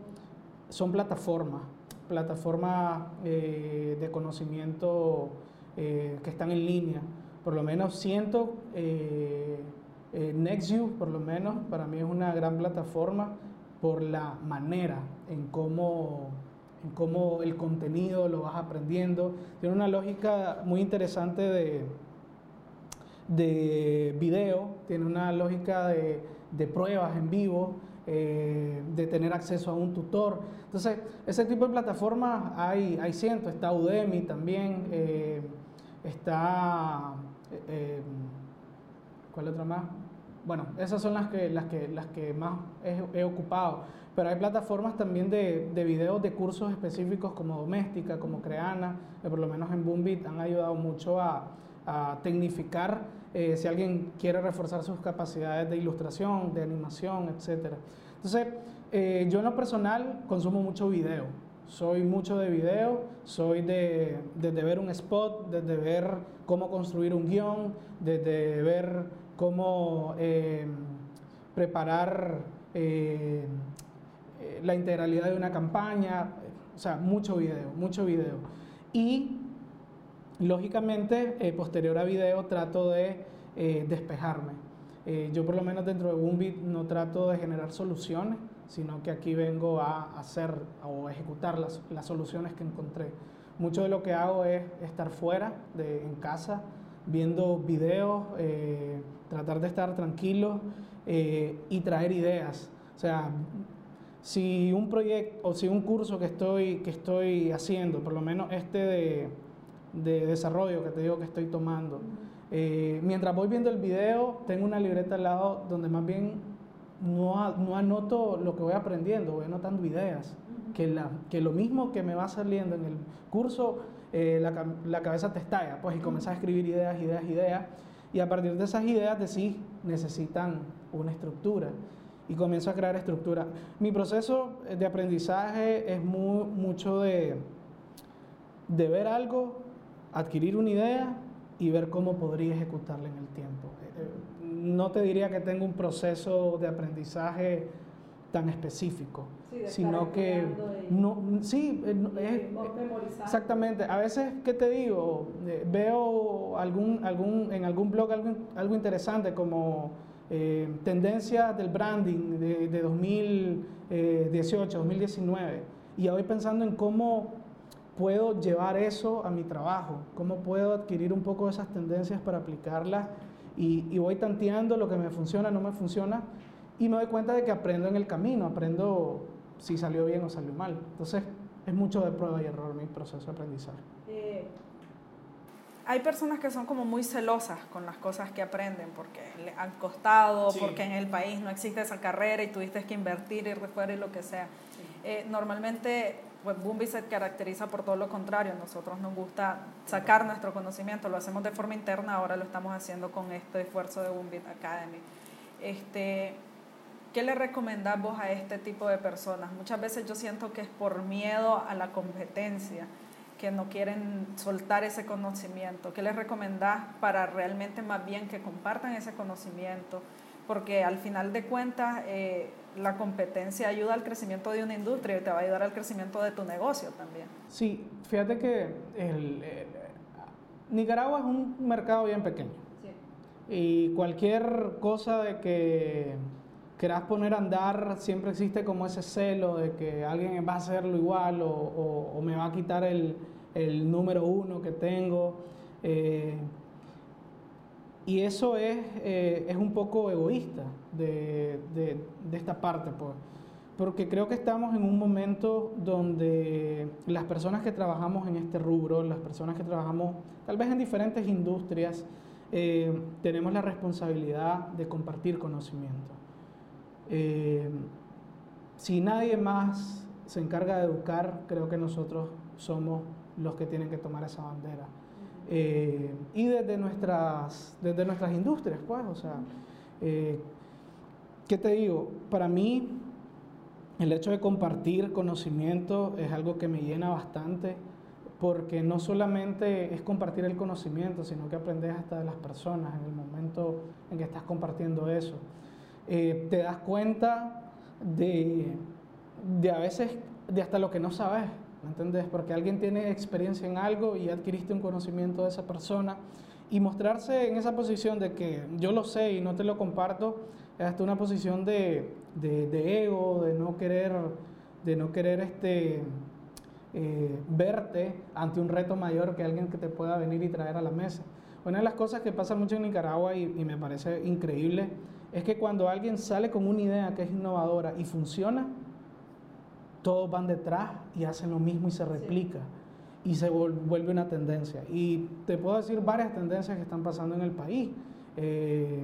son plataformas, plataformas eh, de conocimiento que están en línea. Por lo menos siento eh, NextView, por lo menos, para mí es una gran plataforma por la manera en cómo, en cómo el contenido lo vas aprendiendo. Tiene una lógica muy interesante de, de video, tiene una lógica de, de pruebas en vivo, eh, de tener acceso a un tutor. Entonces, ese tipo de plataformas hay, hay cientos. Está Udemy también, eh, está... ¿Cuál otra más? Bueno, esas son las que, las que, las que más he, ocupado. Pero hay plataformas también de, de, videos de cursos específicos como Doméstica, como Creana, que por lo menos en Boombit han ayudado mucho a, a tecnificar eh, si alguien quiere reforzar sus capacidades de ilustración, de animación, etc. Entonces, eh, yo en lo personal consumo mucho video. Soy mucho de video, soy de, de, de ver un spot, desde ver cómo construir un guion, desde ver cómo eh, preparar eh, eh, la integralidad de una campaña, o sea, mucho video, mucho video. Y lógicamente, posterior a video, trato de despejarme. yo por lo menos dentro de Boombit no trato de generar soluciones, sino que aquí vengo a hacer o ejecutar las, las soluciones que encontré. Mucho de lo que hago es estar fuera, de, en casa, viendo videos, eh, tratar de estar tranquilo eh, y traer ideas. O sea, si un proyecto o si un curso que estoy, que estoy haciendo, por lo menos este de, de desarrollo que te digo que estoy tomando, eh, mientras voy viendo el video, tengo una libreta al lado donde más bien no, no anoto lo que voy aprendiendo, voy anotando ideas. Que, la, que lo mismo que me va saliendo en el curso eh, la, la, cabeza te estalla, pues, y comienzas a escribir ideas, ideas, ideas, y a partir de esas ideas decís, necesitan una estructura, y comienzo a crear estructura. Mi proceso de aprendizaje es muy, mucho de, de ver algo, adquirir una idea y ver cómo podría ejecutarla en el tiempo. Eh, eh, no te diría que tengo un proceso de aprendizaje tan específico, sino que no, sí, eh, exactamente. A veces, ¿qué te digo? Eh, veo algún, algún, en algún blog algo, algo interesante como eh, tendencias del branding de, de 2018, 2019, y ya voy pensando en cómo puedo llevar eso a mi trabajo, cómo puedo adquirir un poco de esas tendencias para aplicarlas y, y voy tanteando lo que me funciona, no me funciona y me doy cuenta de que aprendo en el camino, aprendo si salió bien o salió mal. Entonces, es mucho de prueba y error mi proceso de aprendizaje. Eh, hay personas que son como muy celosas con las cosas que aprenden porque le han costado, porque en el país no existe esa carrera y tuviste que invertir, ir de fuera y lo que sea. Eh, normalmente, pues Boombi se caracteriza por todo lo contrario. Nosotros nos gusta sacar nuestro conocimiento, lo hacemos de forma interna, ahora lo estamos haciendo con este esfuerzo de Boombi Academy. Este, ¿Qué le recomendás vos a este tipo de personas? Muchas veces yo siento que es por miedo a la competencia, que no quieren soltar ese conocimiento. ¿Qué les recomendás para realmente más bien que compartan ese conocimiento? Porque al final de cuentas eh, la competencia ayuda al crecimiento de una industria y te va a ayudar al crecimiento de tu negocio también. Sí, fíjate que el, Nicaragua es un mercado bien pequeño. Sí. Y cualquier cosa de que querás poner a andar, siempre existe como ese celo de que alguien va a hacerlo igual o, me va a quitar el, número uno que tengo. Eh, y eso es, eh, es un poco egoísta de, esta parte, pues. porque creo que estamos en un momento donde las personas que trabajamos en este rubro, las personas que trabajamos tal vez en diferentes industrias, eh, tenemos la responsabilidad de compartir conocimiento. Eh, si nadie más se encarga de educar, creo que nosotros somos los que tienen que tomar esa bandera. Eh, y desde nuestras, desde nuestras industrias, pues, o sea, ¿qué te digo? Para mí, el hecho de compartir conocimiento es algo que me llena bastante porque no solamente es compartir el conocimiento, sino que aprendes hasta de las personas en el momento en que estás compartiendo eso. Eh, te das cuenta de, de a veces de hasta lo que no sabes, ¿me entiendes? Porque alguien tiene experiencia en algo y adquiriste un conocimiento de esa persona y mostrarse en esa posición de que yo lo sé y no te lo comparto, es hasta una posición de, de, ego, de no querer, de no querer este, eh, verte ante un reto mayor que alguien que te pueda venir y traer a la mesa. Una de las cosas que pasa mucho en Nicaragua y, me parece increíble es que cuando alguien sale con una idea que es innovadora y funciona, todos van detrás y hacen lo mismo y se replica y se vuelve una tendencia. Y te puedo decir varias tendencias que están pasando en el país. Eh,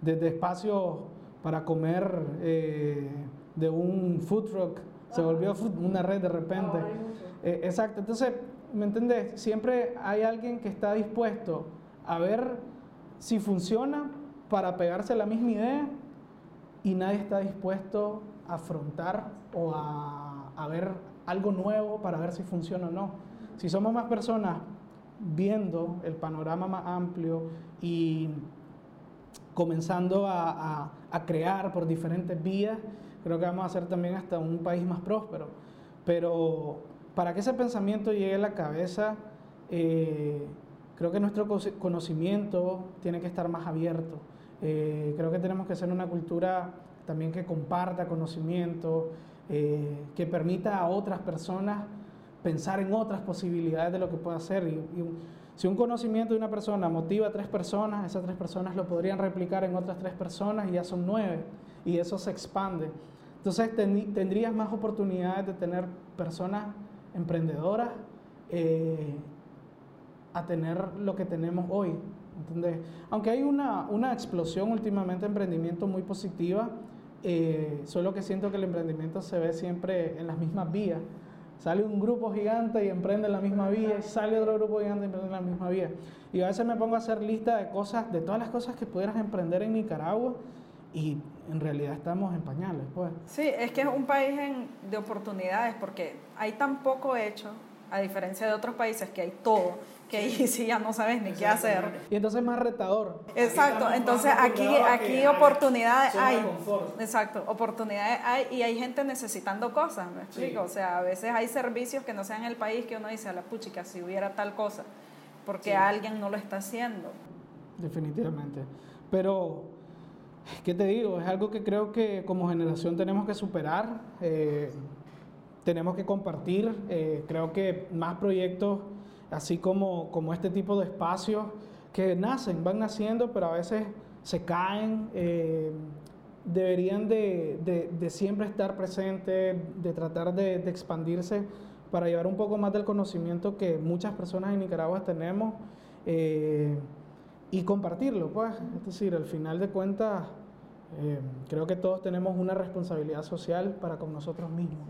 desde espacios para comer eh, de un food truck, se volvió una red de repente. Eh, exacto, entonces, ¿me entendés? Siempre hay alguien que está dispuesto a ver si funciona para pegarse a la misma idea y nadie está dispuesto a afrontar o a, ver algo nuevo para ver si funciona o no. Si somos más personas viendo el panorama más amplio y comenzando a, crear por diferentes vías, creo que vamos a ser también hasta un país más próspero. Pero para que ese pensamiento llegue a la cabeza, eh, creo que nuestro conocimiento tiene que estar más abierto. Eh, creo que tenemos que ser una cultura también que comparta conocimiento, eh, que permita a otras personas pensar en otras posibilidades de lo que puede hacer. y si un conocimiento de una persona motiva a tres personas, esas tres personas lo podrían replicar en otras tres personas y ya son nueve y eso se expande. Entonces tendrías más oportunidades de tener personas emprendedoras eh, a tener lo que tenemos hoy. Aunque hay una, una explosión últimamente de emprendimiento muy positiva, eh, solo que siento que el emprendimiento se ve siempre en las mismas vías. Sale un grupo gigante y emprende la misma vía, sale otro grupo gigante y emprende la misma vía. Y a veces me pongo a hacer lista de cosas, de todas las cosas que pudieras emprender en Nicaragua y en realidad estamos en pañales, pues. Sí, es que es un país de oportunidades porque hay tan poco hecho, a diferencia de otros países que hay todo que ahí sí ya no sabes ni qué hacer. Y entonces más retador. Exacto, entonces aquí, aquí oportunidades hay. Exacto, oportunidades hay y hay gente necesitando cosas, me explico. O sea, a veces hay servicios que no sean en el país que uno dice a la puchica si hubiera tal cosa, porque alguien no lo está haciendo. Definitivamente. Pero, ¿qué te digo? Es algo que creo que como generación tenemos que superar, eh, tenemos que compartir. Eh, creo que más proyectos así como, como este tipo de espacios que nacen, van naciendo, pero a veces se caen, eh, deberían de, de, siempre estar presentes, de tratar de, expandirse para llevar un poco más del conocimiento que muchas personas en Nicaragua tenemos eh, y compartirlo, pues. Es decir, al final de cuentas, eh, creo que todos tenemos una responsabilidad social para con nosotros mismos.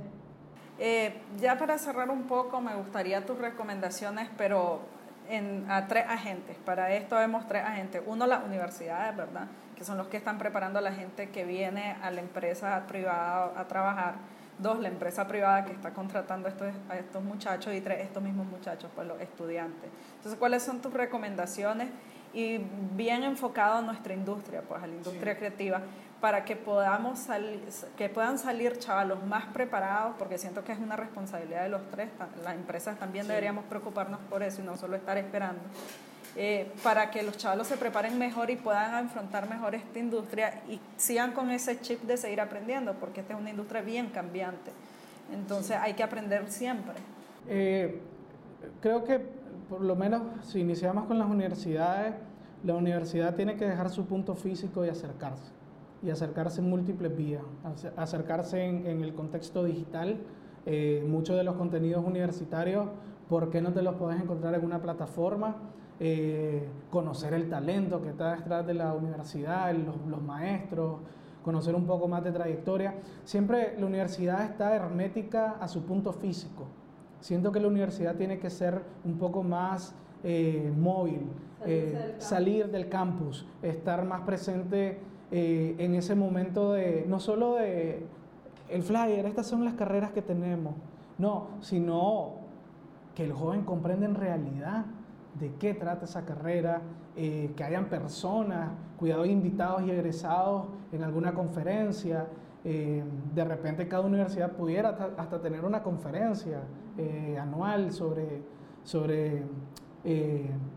Eh, ya para cerrar un poco, me gustaría tus recomendaciones, pero en, a tres agentes. Para esto vemos tres agentes. Uno, las universidades, ¿verdad? Que son los que están preparando a la gente que viene a la empresa privada a trabajar. Dos, la empresa privada que está contratando a estos, a estos muchachos. Y tres, estos mismos muchachos, pues los estudiantes. Entonces, ¿cuáles son tus recomendaciones? Y bien enfocado a nuestra industria, pues a la industria creativa para que podamos salir, que puedan salir chavalos más preparados, porque siento que es una responsabilidad de los tres, las empresas también deberíamos preocuparnos por eso y no solo estar esperando, eh, para que los chavalos se preparen mejor y puedan afrontar mejor esta industria y sigan con ese chip de seguir aprendiendo, porque esta es una industria bien cambiante. Entonces hay que aprender siempre. Eh, creo que por lo menos si iniciamos con las universidades, la universidad tiene que dejar su punto físico y acercarse y acercarse en múltiples vías, acercarse en, el contexto digital. Eh, muchos de los contenidos universitarios, ¿por qué no te los puedes encontrar en una plataforma? Eh, conocer el talento que está detrás de la universidad, los, maestros, conocer un poco más de trayectoria. Siempre la universidad está hermética a su punto físico. Siento que la universidad tiene que ser un poco más eh, móvil, salir del campus, estar más presente eh, en ese momento de, no solo de el flyer, estas son las carreras que tenemos, no, sino que el joven comprenda en realidad de qué trata esa carrera, eh, que hayan personas, cuidados invitados y egresados en alguna conferencia. Eh, de repente cada universidad pudiera hasta, tener una conferencia anual sobre, sobre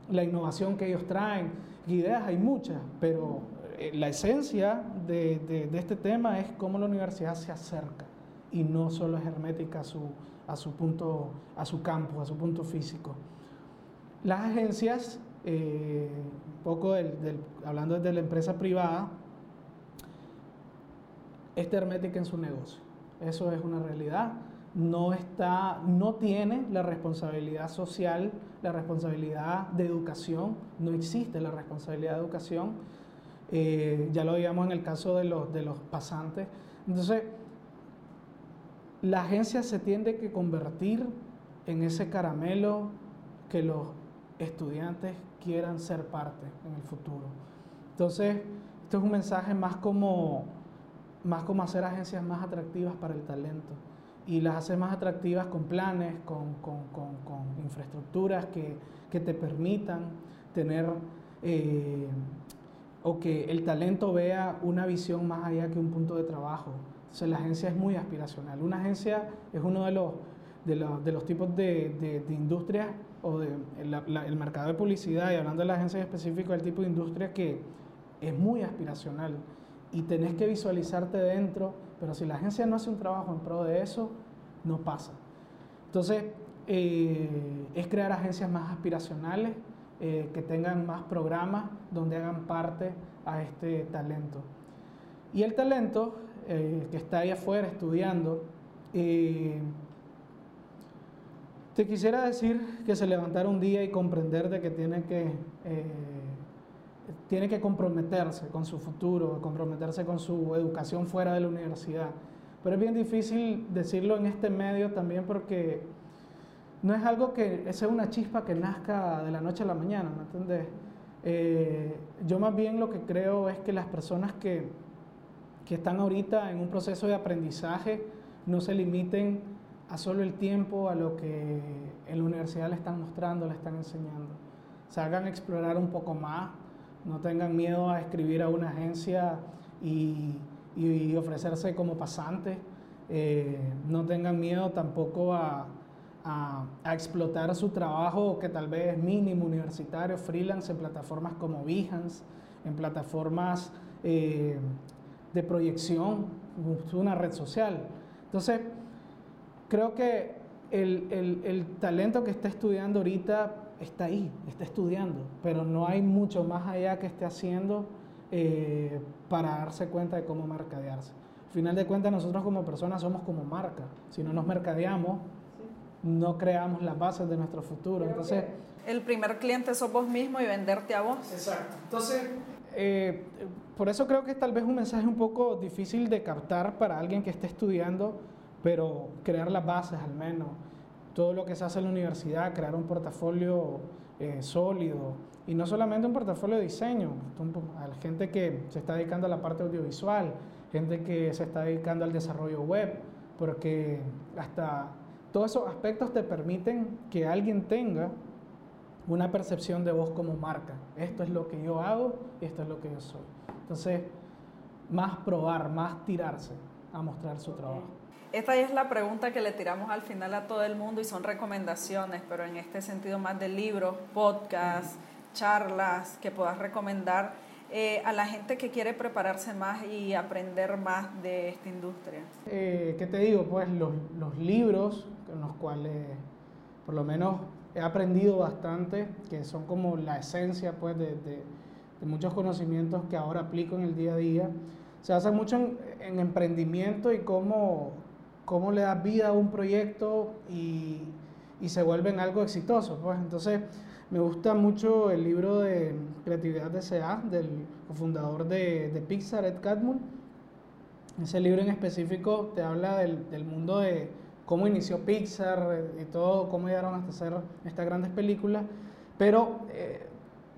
la innovación que ellos traen. Ideas hay muchas, pero la esencia de, este tema es cómo la universidad se acerca y no solo es hermética a su, a su punto, a su campo, a su punto físico. Las agencias, eh, poco hablando desde la empresa privada, es hermética en su negocio. Eso es una realidad. No, está, no tiene la responsabilidad social, la responsabilidad de educación, no existe la responsabilidad de educación eh, ya lo veíamos en el caso de los, de los pasantes. Entonces, la agencia se tiende que convertir en ese caramelo que los estudiantes quieran ser parte en el futuro. Entonces, esto es un mensaje más como, más como hacer agencias más atractivas para el talento y las hacer más atractivas con planes, con, con, con, con infraestructuras que, que, te permitan tener eh, o que el talento vea una visión más allá que un punto de trabajo. Entonces la agencia es muy aspiracional. Una agencia es uno de los, de los, tipos de, de, industrias o de el mercado de publicidad, y hablando de la agencia en específico, el tipo de industria que es muy aspiracional y tenés que visualizarte dentro, pero si la agencia no hace un trabajo en pro de eso, no pasa. Entonces, eh, es crear agencias más aspiracionales, eh, que tengan más programas donde hagan parte a este talento. Y el talento eh, que está ahí afuera estudiando, eh, te quisiera decir que se levantara un día y comprender de que tiene que, tiene que comprometerse con su futuro, comprometerse con su educación fuera de la universidad. Pero es bien difícil decirlo en este medio también porque no es algo que sea una chispa que nazca de la noche a la mañana, ¿me entiendes? Eh, yo más bien lo que creo es que las personas que, que están ahorita en un proceso de aprendizaje no se limiten a solo el tiempo, a lo que en la universidad le están mostrando, le están enseñando. Salgan a explorar un poco más, no tengan miedo a escribir a una agencia y, y, ofrecerse como pasante, eh, no tengan miedo tampoco a, a, explotar su trabajo que tal vez es mínimo, universitario, freelance, en plataformas como Behance, en plataformas eh, de proyección, una red social. Entonces, creo que el, talento que está estudiando ahorita está ahí, está estudiando, pero no hay mucho más allá que esté haciendo eh, para darse cuenta de cómo mercadearse. Al final de cuentas, nosotros como personas somos como marca. Si no nos mercadeamos, no creamos las bases de nuestro futuro. Entonces, el primer cliente sos vos mismo y venderte a vos. Exacto. Entonces, eh, por eso creo que es tal vez un mensaje un poco difícil de captar para alguien que esté estudiando, pero crear las bases al menos. Todo lo que se hace en la universidad, crear un portafolio eh, sólido. Y no solamente un portafolio de diseño, hay gente que se está dedicando a la parte audiovisual, gente que se está dedicando al desarrollo web, porque hasta todos esos aspectos te permiten que alguien tenga una percepción de vos como marca. Esto es lo que yo hago esto es lo que yo soy. Entonces, más probar, más tirarse a mostrar su trabajo. Esta es la pregunta que le tiramos al final a todo el mundo y son recomendaciones, pero en este sentido más de libros, podcasts, charlas que puedas recomendar eh, a la gente que quiere prepararse más y aprender más de esta industria? Eh, ¿Qué te digo? Pues los, los libros con los cuales por lo menos he aprendido bastante, que son como la esencia pues de, de, muchos conocimientos que ahora aplico en el día a día, se basa mucho en, emprendimiento y cómo, cómo le das vida a un proyecto y, y se vuelve en algo exitoso. Pues. Entonces, me gusta mucho el libro de Creatividad DCA del fundador de, de Pixar, Ed Catmull. Ese libro en específico te habla del, del mundo de cómo inició Pixar y todo, cómo llegaron hasta hacer estas grandes películas, pero eh,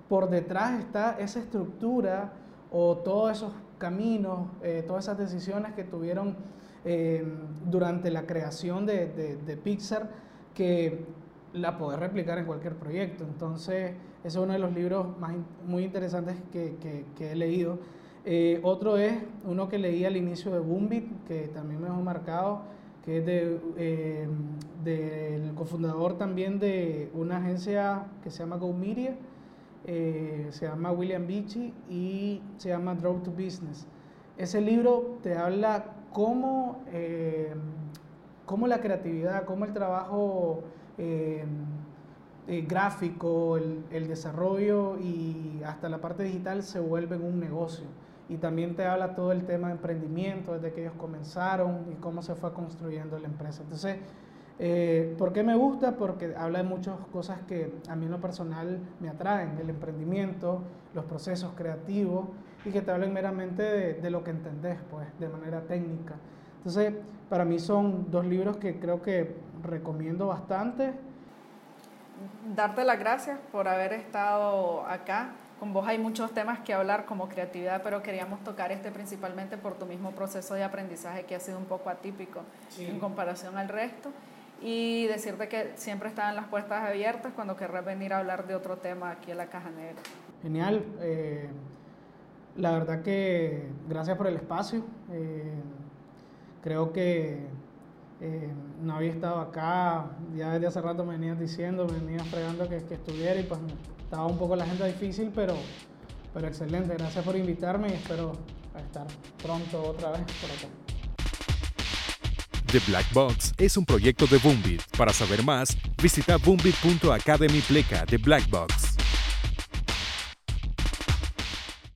por detrás está esa estructura o todos esos caminos, eh, todas esas decisiones que tuvieron eh, durante la creación de, de, Pixar que la poder replicar en cualquier proyecto. Entonces, ese es uno de los libros más muy interesantes que, que, que he leído. otro es uno que leí al inicio de Boombit, que también me ha marcado, que es de, eh, del cofundador también de una agencia que se llama Go Media, eh, se llama William Beachy y se llama Draw to Business. Ese libro te habla cómo, eh, cómo la creatividad, cómo el trabajo gráfico, el, el desarrollo y hasta la parte digital se vuelven un negocio y también te habla todo el tema de emprendimiento, desde que ellos comenzaron y cómo se fue construyendo la empresa. Entonces, eh, ¿por qué me gusta? Porque habla de muchas cosas que a mí en lo personal me atraen, el emprendimiento, los procesos creativos y que te hablen meramente de, de lo que entendés, pues, de manera técnica. Entonces, para mí son dos libros que creo que recomiendo bastante. Darte las gracias por haber estado acá con vos hay muchos temas que hablar como creatividad, pero queríamos tocar este principalmente por tu mismo proceso de aprendizaje que ha sido un poco atípico en comparación al resto. Y decirte que siempre están las puertas abiertas cuando querrás venir a hablar de otro tema aquí en la Caja Negra. Genial. Eh, la verdad que gracias por el espacio. Eh, creo que eh, no había estado acá, ya desde hace rato me venías diciendo, me venías fregando que, que estuviera y pues estaba un poco la agenda difícil, pero, pero excelente. Gracias por invitarme y espero estar pronto otra vez por acá. The Black Box es un proyecto de Boombit. Para saber más, visita boombit.academy pleca de Black Box.